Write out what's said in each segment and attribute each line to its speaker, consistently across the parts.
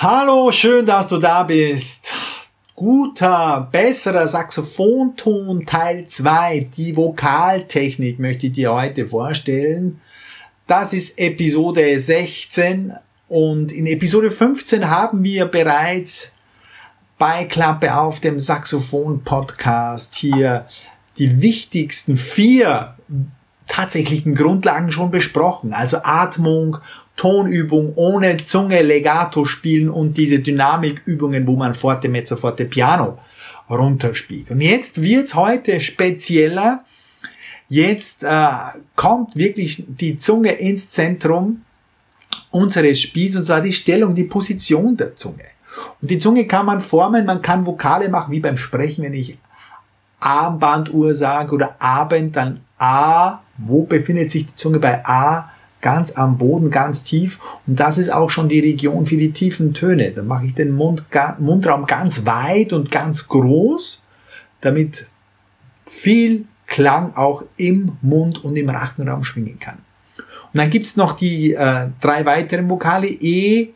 Speaker 1: Hallo, schön, dass du da bist. Guter, besserer Saxophonton Teil 2, die Vokaltechnik möchte ich dir heute vorstellen. Das ist Episode 16 und in Episode 15 haben wir bereits bei Klappe auf dem Saxophon Podcast hier die wichtigsten vier tatsächlichen Grundlagen schon besprochen. Also Atmung, Tonübung ohne Zunge Legato spielen und diese Dynamikübungen, wo man Forte, Mezzo, Forte, Piano runterspielt. Und jetzt wird's heute spezieller. Jetzt äh, kommt wirklich die Zunge ins Zentrum unseres Spiels und zwar die Stellung, die Position der Zunge. Und die Zunge kann man formen, man kann Vokale machen, wie beim Sprechen, wenn ich Armbanduhr sage oder Abend, dann A. Wo befindet sich die Zunge bei A? Ganz am Boden, ganz tief. Und das ist auch schon die Region für die tiefen Töne. Dann mache ich den Mund, Mundraum ganz weit und ganz groß, damit viel Klang auch im Mund und im Rachenraum schwingen kann. Und dann gibt's noch die äh, drei weiteren Vokale. E,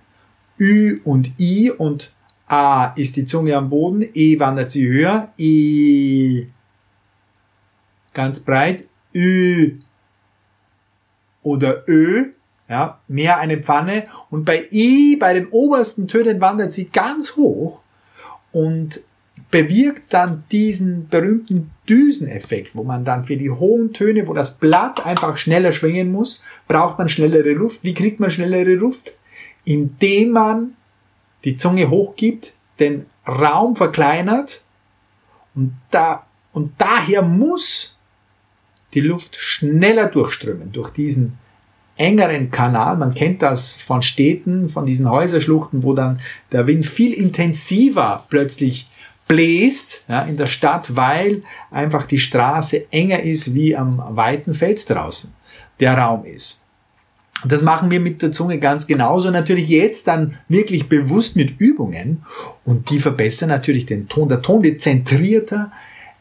Speaker 1: Ü und I. Und A ist die Zunge am Boden, E wandert sie höher, I ganz breit, Ü oder Ö, ja, mehr eine Pfanne. Und bei I, bei den obersten Tönen wandert sie ganz hoch und bewirkt dann diesen berühmten Düseneffekt, wo man dann für die hohen Töne, wo das Blatt einfach schneller schwingen muss, braucht man schnellere Luft. Wie kriegt man schnellere Luft? Indem man die Zunge hochgibt, den Raum verkleinert und da, und daher muss die Luft schneller durchströmen durch diesen engeren Kanal. Man kennt das von Städten, von diesen Häuserschluchten, wo dann der Wind viel intensiver plötzlich bläst ja, in der Stadt, weil einfach die Straße enger ist wie am weiten Feld draußen der Raum ist. Und das machen wir mit der Zunge ganz genauso. Natürlich jetzt dann wirklich bewusst mit Übungen und die verbessern natürlich den Ton. Der Ton wird zentrierter,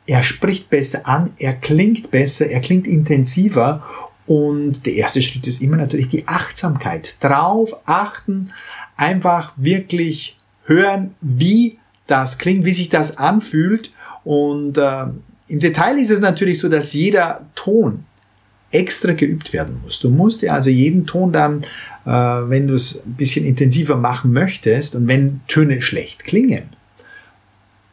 Speaker 1: er spricht besser an, er klingt besser, er klingt intensiver und der erste Schritt ist immer natürlich die Achtsamkeit. Drauf achten, einfach wirklich hören, wie das klingt, wie sich das anfühlt. Und äh, im Detail ist es natürlich so, dass jeder Ton extra geübt werden muss. Du musst ja also jeden Ton dann, äh, wenn du es ein bisschen intensiver machen möchtest und wenn Töne schlecht klingen,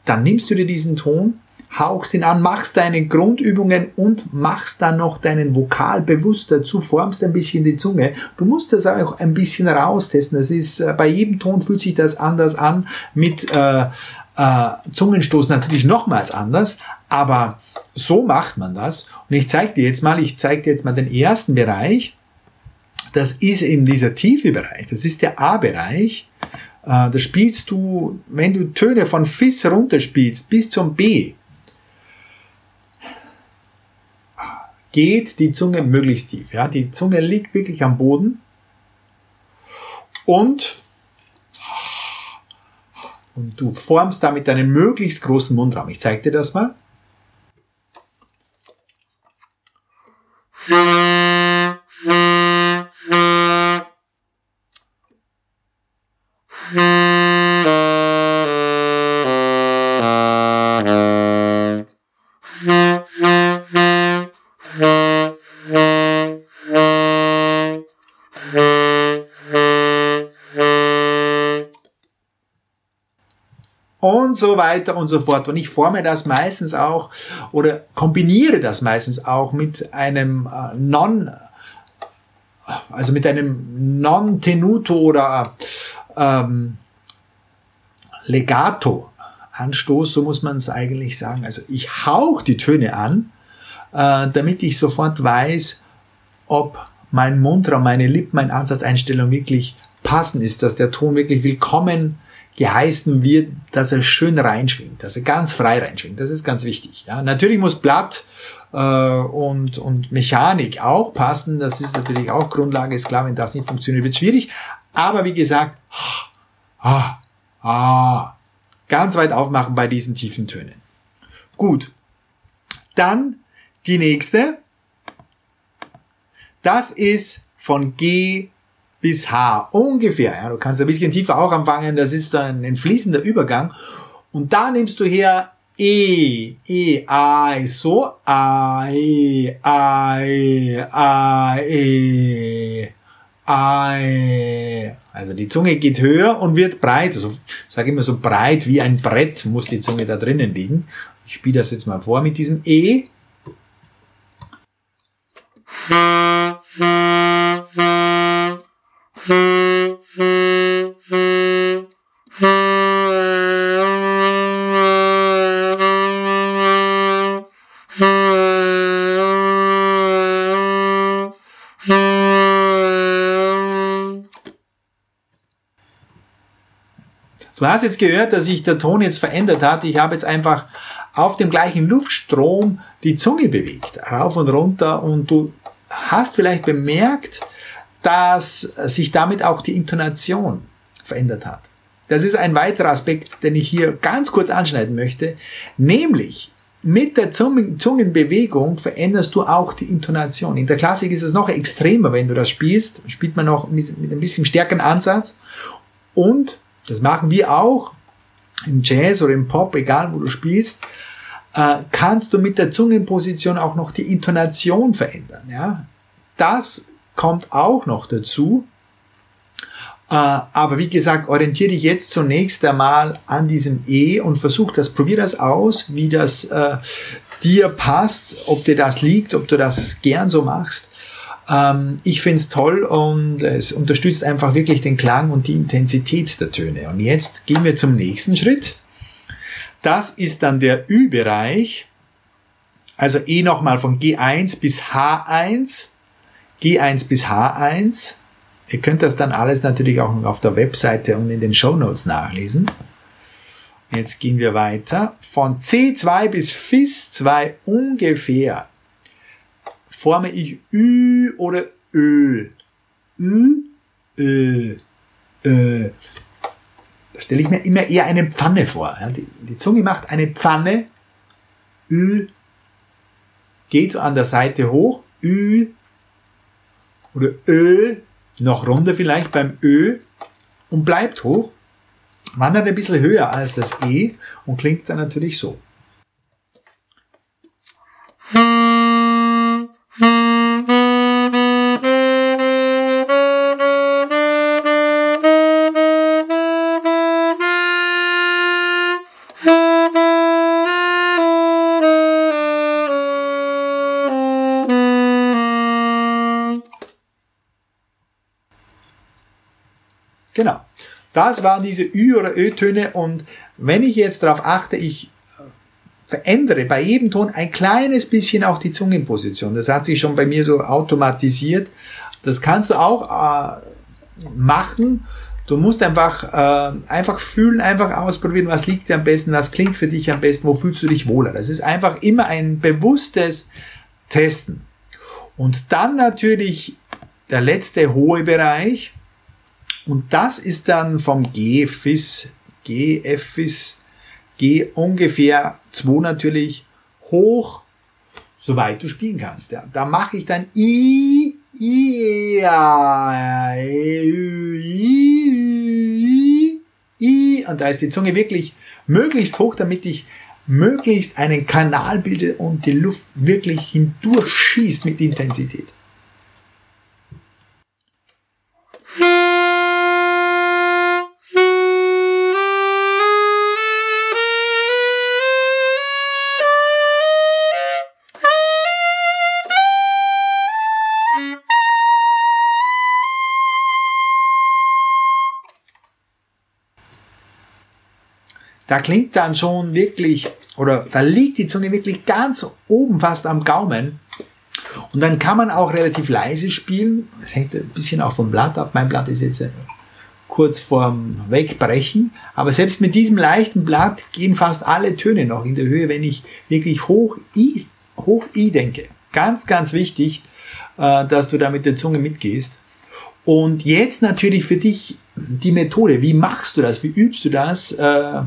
Speaker 1: dann nimmst du dir diesen Ton hauchst ihn an, machst deine Grundübungen und machst dann noch deinen Vokal bewusst dazu, formst ein bisschen die Zunge. Du musst das auch ein bisschen raustesten. Das ist, äh, bei jedem Ton fühlt sich das anders an, mit äh, äh, Zungenstoß natürlich nochmals anders, aber so macht man das. Und ich zeige dir jetzt mal, ich zeige dir jetzt mal den ersten Bereich. Das ist eben dieser tiefe Bereich, das ist der A-Bereich. Äh, da spielst du, wenn du Töne von Fis runterspielst bis zum B, geht die Zunge möglichst tief. Ja? Die Zunge liegt wirklich am Boden und, und du formst damit einen möglichst großen Mundraum. Ich zeige dir das mal. Und so weiter und so fort. Und ich forme das meistens auch oder kombiniere das meistens auch mit einem äh, Non, also mit einem Non-Tenuto oder ähm, Legato Anstoß, so muss man es eigentlich sagen. Also ich hauch die Töne an, äh, damit ich sofort weiß, ob mein Mundraum, meine Lippen, meine Ansatzeinstellung wirklich passen ist, dass der Ton wirklich willkommen geheißen wird, dass er schön reinschwingt, dass er ganz frei reinschwingt. Das ist ganz wichtig. Ja. Natürlich muss Blatt äh, und, und Mechanik auch passen. Das ist natürlich auch Grundlage. Ist klar, wenn das nicht funktioniert, wird schwierig. Aber wie gesagt, ah, ah, ganz weit aufmachen bei diesen tiefen Tönen. Gut. Dann die nächste. Das ist von G bis H ungefähr. Ja, du kannst ein bisschen tiefer auch anfangen, das ist dann ein fließender Übergang. Und da nimmst du her E, E, A, e, so, A, E, A, E, A, E, A, E. Also die Zunge geht höher und wird breit. Also sage immer so breit wie ein Brett muss die Zunge da drinnen liegen. Ich spiele das jetzt mal vor mit diesem E. Du hast jetzt gehört, dass sich der Ton jetzt verändert hat. Ich habe jetzt einfach auf dem gleichen Luftstrom die Zunge bewegt, rauf und runter und du hast vielleicht bemerkt, dass sich damit auch die Intonation verändert hat. Das ist ein weiterer Aspekt, den ich hier ganz kurz anschneiden möchte, nämlich mit der Zungenbewegung veränderst du auch die Intonation. In der Klassik ist es noch extremer, wenn du das spielst, spielt man noch mit, mit ein bisschen stärkeren Ansatz und das machen wir auch im Jazz oder im Pop, egal wo du spielst, äh, kannst du mit der Zungenposition auch noch die Intonation verändern. Ja? Das kommt auch noch dazu. Äh, aber wie gesagt, orientiere dich jetzt zunächst einmal an diesem E und versuch das, probier das aus, wie das äh, dir passt, ob dir das liegt, ob du das gern so machst. Ähm, ich finde es toll und es unterstützt einfach wirklich den Klang und die Intensität der Töne. Und jetzt gehen wir zum nächsten Schritt. Das ist dann der Ü-Bereich. Also E nochmal von G1 bis H1. G1 bis H1. Ihr könnt das dann alles natürlich auch auf der Webseite und in den Show Notes nachlesen. Jetzt gehen wir weiter. Von C2 bis FIS2 ungefähr forme ich Ü oder Ö. Ü, Ö, Ö. Da stelle ich mir immer eher eine Pfanne vor. Die, Zunge macht eine Pfanne. Ü geht so an der Seite hoch. Ü oder Ö, noch runter vielleicht beim Ö und bleibt hoch. Wandert ein bisschen höher als das E und klingt dann natürlich so. Genau. Das waren diese Ü- oder Ö-Töne und wenn ich jetzt darauf achte, ich verändere bei jedem Ton ein kleines bisschen auch die Zungenposition. Das hat sich schon bei mir so automatisiert. Das kannst du auch äh, machen. Du musst einfach, äh, einfach fühlen, einfach ausprobieren, was liegt dir am besten, was klingt für dich am besten, wo fühlst du dich wohler. Das ist einfach immer ein bewusstes Testen. Und dann natürlich der letzte hohe Bereich, und das ist dann vom G, Fis, G, ungefähr 2 natürlich hoch, soweit du spielen kannst. Ja. Da mache ich dann I, I, I, I, I, und da ist die Zunge wirklich möglichst hoch, damit ich möglichst einen Kanal bilde und die Luft wirklich hindurchschießt mit Intensität. Da klingt dann schon wirklich, oder da liegt die Zunge wirklich ganz oben fast am Gaumen. Und dann kann man auch relativ leise spielen. Das hängt ein bisschen auch vom Blatt ab. Mein Blatt ist jetzt äh, kurz vorm Wegbrechen. Aber selbst mit diesem leichten Blatt gehen fast alle Töne noch in der Höhe, wenn ich wirklich hoch I, hoch I denke. Ganz, ganz wichtig, äh, dass du da mit der Zunge mitgehst. Und jetzt natürlich für dich die Methode. Wie machst du das? Wie übst du das? Äh,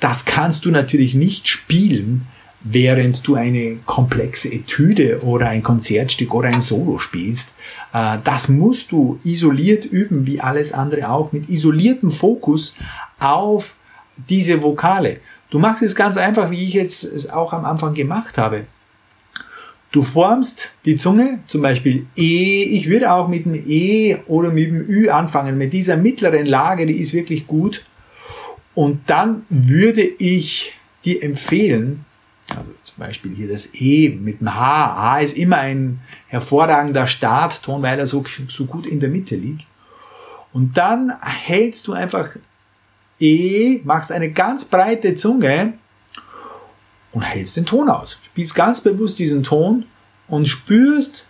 Speaker 1: das kannst du natürlich nicht spielen, während du eine komplexe Etüde oder ein Konzertstück oder ein Solo spielst. Äh, das musst du isoliert üben, wie alles andere auch, mit isoliertem Fokus auf diese Vokale. Du machst es ganz einfach, wie ich jetzt es auch am Anfang gemacht habe. Du formst die Zunge, zum Beispiel E. Ich würde auch mit dem E oder mit dem Ü anfangen. Mit dieser mittleren Lage, die ist wirklich gut. Und dann würde ich dir empfehlen, also zum Beispiel hier das E mit dem H. H ist immer ein hervorragender Startton, weil er so, so gut in der Mitte liegt. Und dann hältst du einfach E, machst eine ganz breite Zunge und hältst den Ton aus. Spielst ganz bewusst diesen Ton und spürst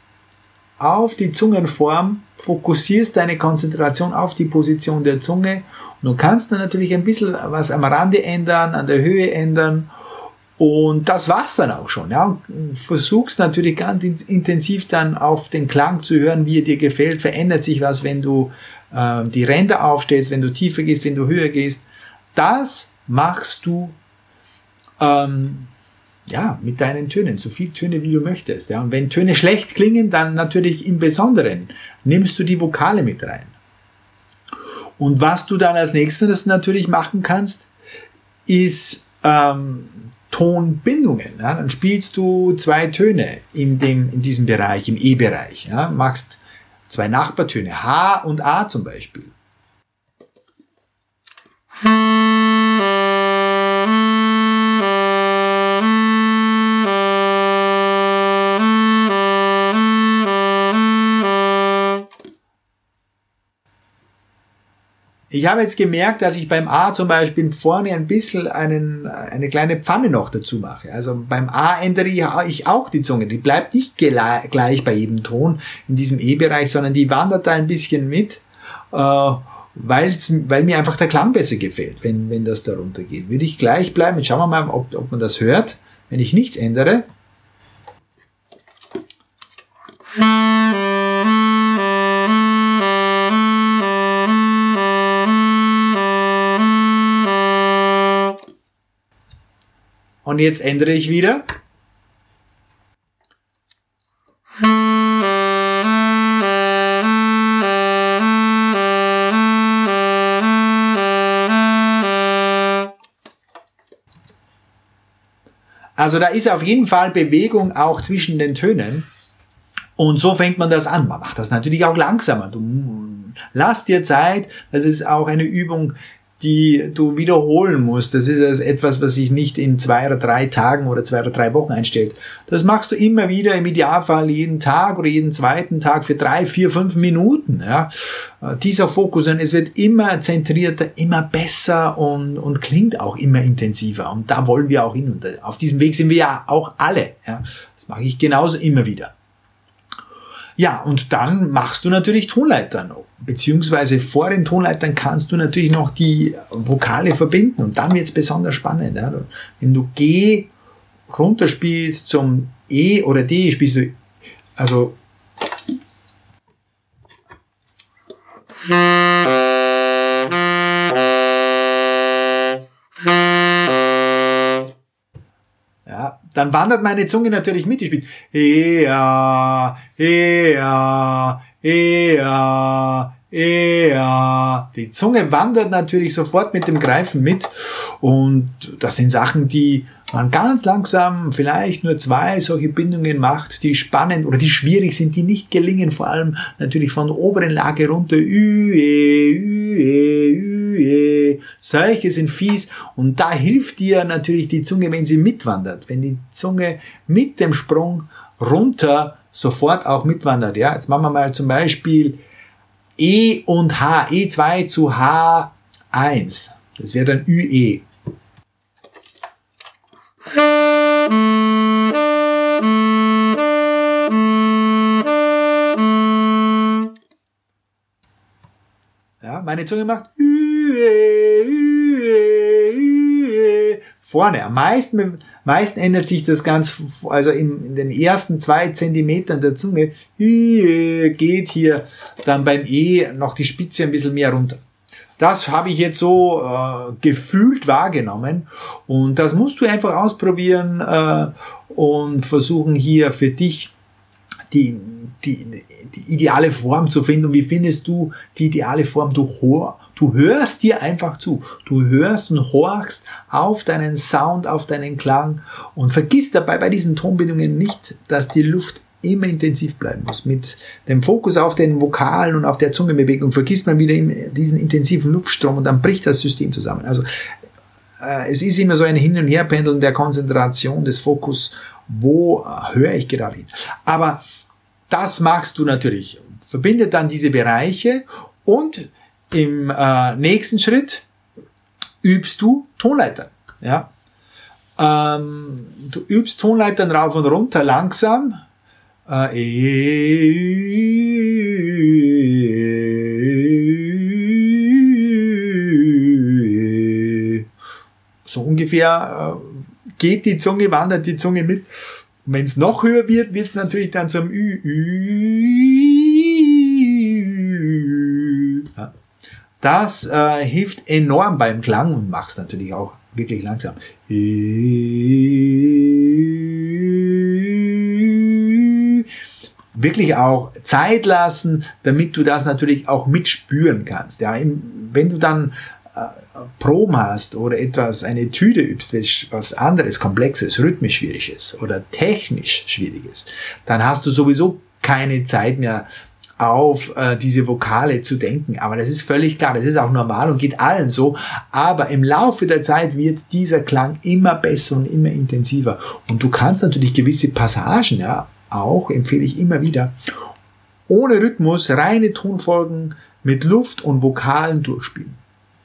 Speaker 1: auf die Zungenform, fokussierst deine Konzentration auf die Position der Zunge und du kannst dann natürlich ein bisschen was am Rande ändern, an der Höhe ändern und das war's dann auch schon. Ja. Und versuchst natürlich ganz intensiv dann auf den Klang zu hören, wie er dir gefällt. Verändert sich was, wenn du äh, die Ränder aufstellst, wenn du tiefer gehst, wenn du höher gehst. Das machst du ähm, ja, mit deinen Tönen, so viel Töne wie du möchtest. Ja. Und wenn Töne schlecht klingen, dann natürlich im Besonderen nimmst du die Vokale mit rein. Und was du dann als nächstes natürlich machen kannst, ist ähm, Tonbindungen. Ja. Dann spielst du zwei Töne in, dem, in diesem Bereich, im E-Bereich. Ja. Machst zwei Nachbartöne, H und A zum Beispiel. Ich habe jetzt gemerkt, dass ich beim A zum Beispiel vorne ein bisschen einen, eine kleine Pfanne noch dazu mache. Also beim A ändere ich auch die Zunge. Die bleibt nicht gleich bei jedem Ton in diesem E-Bereich, sondern die wandert da ein bisschen mit, äh, weil mir einfach der Klang besser gefällt, wenn, wenn das da runter geht. Würde ich gleich bleiben. Jetzt schauen wir mal, ob, ob man das hört. Wenn ich nichts ändere. Und jetzt ändere ich wieder. Also da ist auf jeden Fall Bewegung auch zwischen den Tönen. Und so fängt man das an. Man macht das natürlich auch langsamer. Du lass dir Zeit. Das ist auch eine Übung, die du wiederholen musst. Das ist also etwas, was sich nicht in zwei oder drei Tagen oder zwei oder drei Wochen einstellt. Das machst du immer wieder, im Idealfall jeden Tag oder jeden zweiten Tag für drei, vier, fünf Minuten. Ja. Äh, dieser Fokus, und es wird immer zentrierter, immer besser und, und klingt auch immer intensiver. Und da wollen wir auch hin. Und auf diesem Weg sind wir ja auch alle. Ja. Das mache ich genauso immer wieder. Ja, und dann machst du natürlich Tonleitern. Beziehungsweise vor den Tonleitern kannst du natürlich noch die Vokale verbinden. Und dann wird es besonders spannend. Ja. Wenn du G runterspielst zum E oder D, spielst du also dann wandert meine Zunge natürlich mit. Ich spiele Ea, Ea, Ea, Ea. Die Zunge wandert natürlich sofort mit dem Greifen mit. Und das sind Sachen, die man ganz langsam vielleicht nur zwei solche Bindungen macht, die spannend oder die schwierig sind, die nicht gelingen, vor allem natürlich von der oberen Lage runter. Ü, e, ü, e, ü, e. Solche sind fies und da hilft dir natürlich die Zunge, wenn sie mitwandert, wenn die Zunge mit dem Sprung runter sofort auch mitwandert. Ja, jetzt machen wir mal zum Beispiel E und H, E2 zu H1. Das wäre dann ÜE. Ja, meine Zunge macht vorne. Am meisten, meisten ändert sich das ganz, also in, in den ersten zwei Zentimetern der Zunge geht hier dann beim E noch die Spitze ein bisschen mehr runter. Das habe ich jetzt so äh, gefühlt wahrgenommen und das musst du einfach ausprobieren äh, und versuchen hier für dich die, die, die ideale Form zu finden. Und wie findest du die ideale Form? Du, du hörst dir einfach zu. Du hörst und horchst auf deinen Sound, auf deinen Klang und vergiss dabei bei diesen Tonbindungen nicht, dass die Luft immer intensiv bleiben muss. Mit dem Fokus auf den Vokalen und auf der Zungenbewegung vergisst man wieder diesen intensiven Luftstrom und dann bricht das System zusammen. Also äh, es ist immer so ein Hin- und Herpendeln der Konzentration, des Fokus, wo äh, höre ich gerade hin. Aber das machst du natürlich. Verbinde dann diese Bereiche und im äh, nächsten Schritt übst du Tonleitern. Ja? Ähm, du übst Tonleitern rauf und runter langsam. Äh, so ungefähr äh, geht die Zunge, wandert die Zunge mit. Wenn es noch höher wird, wird es natürlich dann zum Ü. Ü Das äh, hilft enorm beim Klang und machst natürlich auch wirklich langsam. Wirklich auch Zeit lassen, damit du das natürlich auch mitspüren kannst. Ja, wenn du dann Proben hast oder etwas, eine Tüte übst, was anderes, komplexes, rhythmisch schwieriges oder technisch schwieriges, dann hast du sowieso keine Zeit mehr auf äh, diese Vokale zu denken. Aber das ist völlig klar, das ist auch normal und geht allen so. Aber im Laufe der Zeit wird dieser Klang immer besser und immer intensiver. Und du kannst natürlich gewisse Passagen, ja, auch empfehle ich immer wieder, ohne Rhythmus, reine Tonfolgen mit Luft und Vokalen durchspielen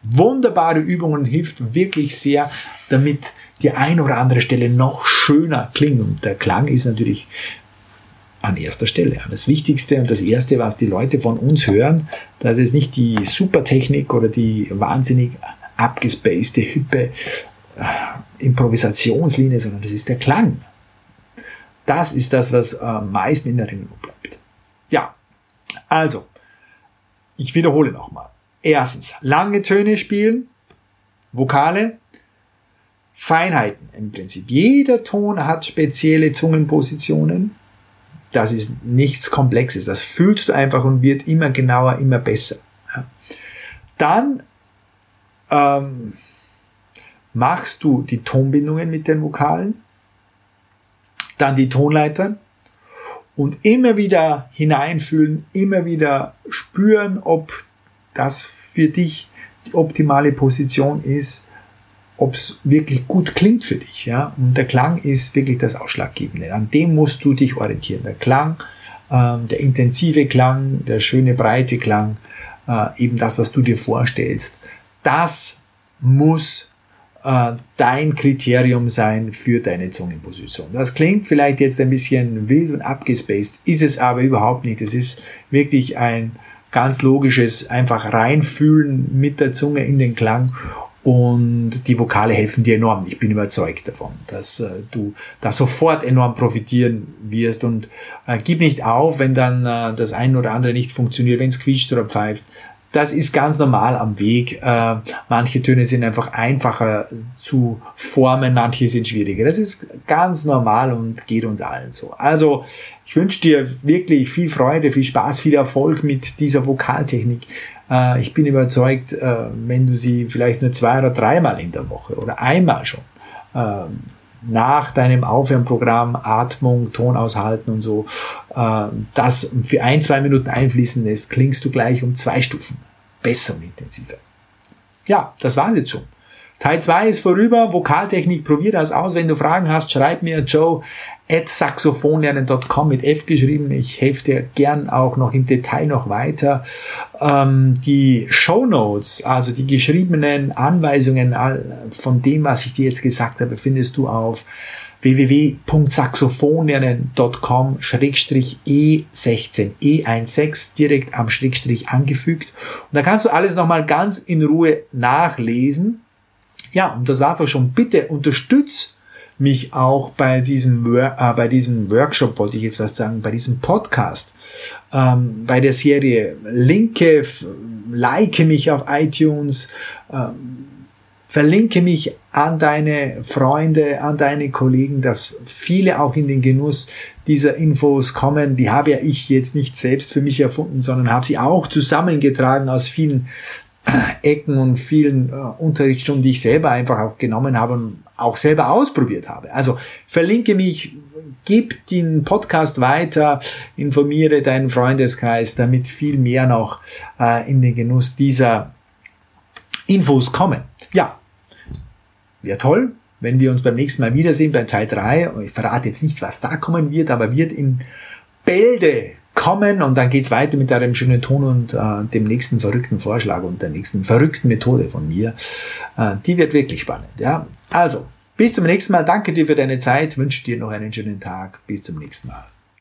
Speaker 1: wunderbare Übungen, hilft wirklich sehr, damit die ein oder andere Stelle noch schöner klingt. Und der Klang ist natürlich an erster Stelle. Das Wichtigste und das Erste, was die Leute von uns hören, das ist nicht die Supertechnik oder die wahnsinnig abgespacede, hippe äh, Improvisationslinie, sondern das ist der Klang. Das ist das, was am meisten in Erinnerung bleibt. Ja, also, ich wiederhole nochmal. Erstens, lange Töne spielen, Vokale, Feinheiten im Prinzip. Jeder Ton hat spezielle Zungenpositionen. Das ist nichts Komplexes. Das fühlst du einfach und wird immer genauer, immer besser. Dann ähm, machst du die Tonbindungen mit den Vokalen, dann die Tonleitern und immer wieder hineinfühlen, immer wieder spüren, ob das für dich die optimale Position ist, ob es wirklich gut klingt für dich. Ja? Und der Klang ist wirklich das Ausschlaggebende. An dem musst du dich orientieren. Der Klang, ähm, der intensive Klang, der schöne breite Klang, äh, eben das, was du dir vorstellst, das muss äh, dein Kriterium sein für deine Zungenposition. Das klingt vielleicht jetzt ein bisschen wild und abgespaced, ist es aber überhaupt nicht. Es ist wirklich ein ganz logisches einfach reinfühlen mit der Zunge in den Klang und die Vokale helfen dir enorm. Ich bin überzeugt davon, dass äh, du da sofort enorm profitieren wirst und äh, gib nicht auf, wenn dann äh, das eine oder andere nicht funktioniert, wenn es quietscht oder pfeift. Das ist ganz normal am Weg. Äh, manche Töne sind einfach einfacher zu formen, manche sind schwieriger. Das ist ganz normal und geht uns allen so. Also ich wünsche dir wirklich viel Freude, viel Spaß, viel Erfolg mit dieser Vokaltechnik. Äh, ich bin überzeugt, äh, wenn du sie vielleicht nur zwei oder dreimal in der Woche oder einmal schon ähm, nach deinem Aufwärmprogramm Atmung, Ton aushalten und so, äh, das für ein, zwei Minuten einfließen lässt, klingst du gleich um zwei Stufen besser und intensiver. Ja, das war's jetzt schon. Teil 2 ist vorüber. Vokaltechnik, probier das aus. Wenn du Fragen hast, schreib mir joe at saxophonlernen.com mit F geschrieben. Ich helfe dir gern auch noch im Detail noch weiter. Ähm, die Show Notes, also die geschriebenen Anweisungen von dem, was ich dir jetzt gesagt habe, findest du auf www.saxophonlernen.com Schrägstrich E16 E16 direkt am Schrägstrich angefügt. Und da kannst du alles nochmal ganz in Ruhe nachlesen. Ja, und das war's auch schon. Bitte unterstütz mich auch bei diesem, äh, bei diesem Workshop, wollte ich jetzt was sagen, bei diesem Podcast, ähm, bei der Serie linke, like mich auf iTunes, ähm, Verlinke mich an deine Freunde, an deine Kollegen, dass viele auch in den Genuss dieser Infos kommen. Die habe ja ich jetzt nicht selbst für mich erfunden, sondern habe sie auch zusammengetragen aus vielen Ecken und vielen äh, Unterrichtsstunden, die ich selber einfach auch genommen habe und auch selber ausprobiert habe. Also verlinke mich, gib den Podcast weiter, informiere deinen Freundeskreis, damit viel mehr noch äh, in den Genuss dieser Infos kommen. Ja, wäre toll, wenn wir uns beim nächsten Mal wiedersehen bei Teil 3. Ich verrate jetzt nicht, was da kommen wird, aber wird in Bälde kommen und dann geht's weiter mit einem schönen Ton und äh, dem nächsten verrückten Vorschlag und der nächsten verrückten Methode von mir. Äh, die wird wirklich spannend. Ja, also bis zum nächsten Mal. Danke dir für deine Zeit. Wünsche dir noch einen schönen Tag. Bis zum nächsten Mal.